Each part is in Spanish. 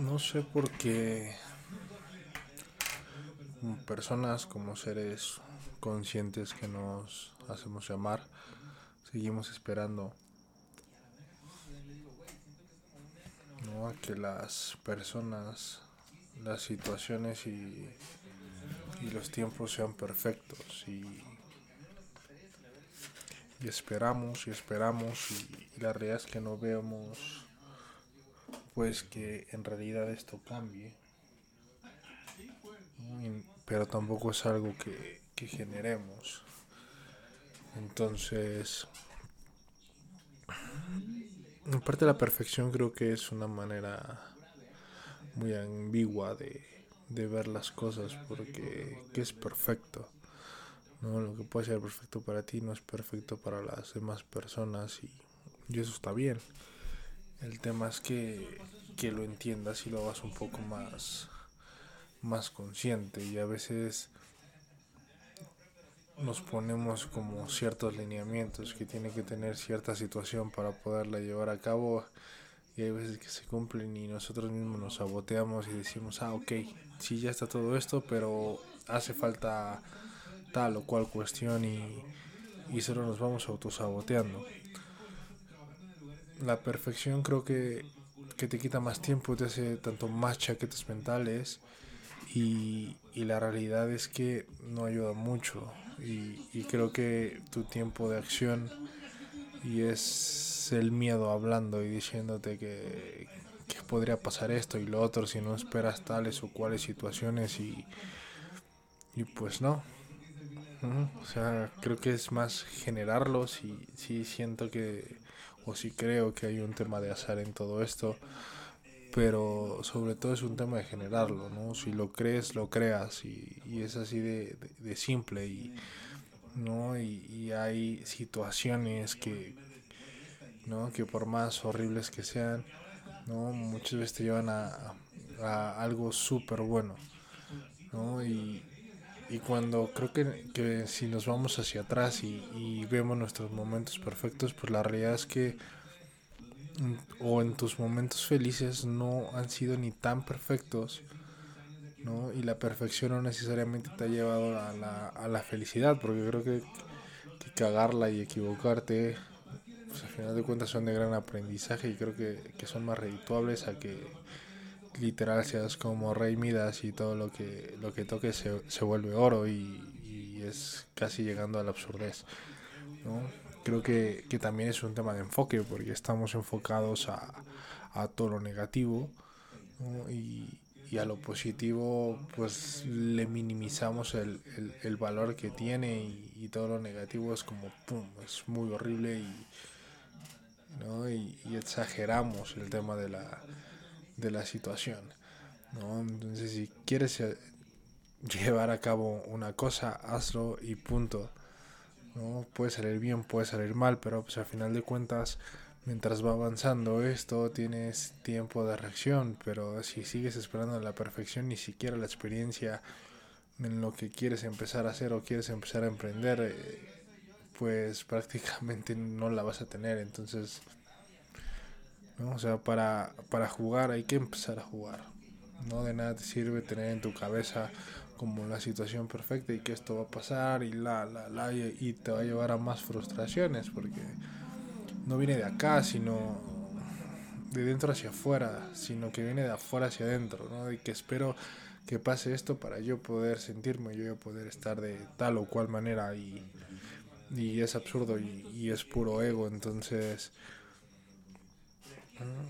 No sé por qué personas, como seres conscientes que nos hacemos llamar, seguimos esperando ¿no? a que las personas, las situaciones y, y los tiempos sean perfectos y, y esperamos y esperamos y, y la realidad es que no vemos pues que en realidad esto cambie. Pero tampoco es algo que, que generemos. Entonces, en parte la perfección creo que es una manera muy ambigua de, de ver las cosas porque ¿qué es perfecto? ¿no? Lo que puede ser perfecto para ti no es perfecto para las demás personas y, y eso está bien. El tema es que, que lo entiendas y lo hagas un poco más, más consciente. Y a veces nos ponemos como ciertos lineamientos que tiene que tener cierta situación para poderla llevar a cabo. Y hay veces que se cumplen y nosotros mismos nos saboteamos y decimos, ah, ok, sí, ya está todo esto, pero hace falta tal o cual cuestión y, y solo nos vamos autosaboteando la perfección creo que, que, te quita más tiempo, te hace tanto más chaquetas mentales y, y la realidad es que no ayuda mucho y, y, creo que tu tiempo de acción y es el miedo hablando y diciéndote que, que podría pasar esto y lo otro si no esperas tales o cuales situaciones y, y pues no. O sea, creo que es más generarlos y sí siento que o si creo que hay un tema de azar en todo esto, pero sobre todo es un tema de generarlo, ¿no? Si lo crees, lo creas y, y es así de, de, simple y, ¿no? Y, y, hay situaciones que, ¿no? Que por más horribles que sean, ¿no? Muchas veces te llevan a, a algo súper bueno, ¿no? Y, y cuando creo que, que, si nos vamos hacia atrás y, y, vemos nuestros momentos perfectos, pues la realidad es que mm, o en tus momentos felices no han sido ni tan perfectos, ¿no? Y la perfección no necesariamente te ha llevado a la, a la felicidad, porque creo que, que cagarla y equivocarte, pues al final de cuentas son de gran aprendizaje y creo que, que son más redituables a que literal seas como rey Midas y todo lo que lo que toque se, se vuelve oro y, y, es casi llegando a la absurdez ¿no? creo que, que, también es un tema de enfoque porque estamos enfocados a, a todo lo negativo y, y, a lo positivo pues le minimizamos el, el, valor que tiene y, y, todo lo negativo es como pum es muy horrible y, ¿no? y exageramos el tema de la de la situación. ¿no? Entonces, si quieres eh, llevar a cabo una cosa, hazlo y punto. ¿no? Puede salir bien, puede salir mal, pero pues al final de cuentas, mientras va avanzando esto, tienes tiempo de reacción, pero si sigues esperando la perfección, ni siquiera la experiencia en lo que quieres empezar a hacer o quieres empezar a emprender, eh, pues prácticamente no la vas a tener. Entonces, ¿no? O sea, para, para jugar hay que empezar a jugar. No de nada te sirve tener en tu cabeza como la situación perfecta y que esto va a pasar y la, la, la, y te va a llevar a más frustraciones porque no viene de acá, sino de dentro hacia afuera, sino que viene de afuera hacia adentro, ¿no? Y que espero que pase esto para yo poder sentirme, yo poder estar de tal o cual manera y, y es absurdo y, y es puro ego, entonces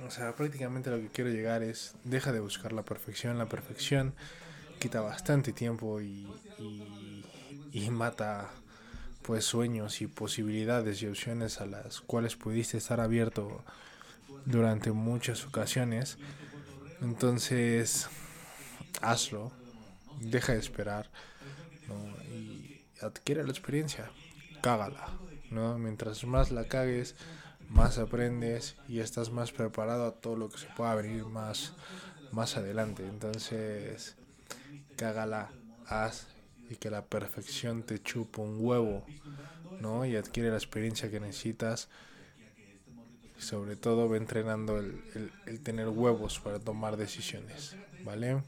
o sea, prácticamente lo que quiero llegar es, deja de buscar la perfección. La perfección quita bastante tiempo y, y, y mata pues sueños y posibilidades y opciones a las cuales pudiste estar abierto durante muchas ocasiones. Entonces, hazlo, deja de esperar y adquiere la experiencia, cágala. ¿no? Mientras más la cagues, más aprendes y estás más preparado a todo lo que se pueda venir más, más adelante. Entonces, cágala, haz y que la perfección te chupa un huevo, ¿no? Y adquiere la experiencia que necesitas sobre todo va entrenando el, el tener huevos para tomar decisiones, ¿vale?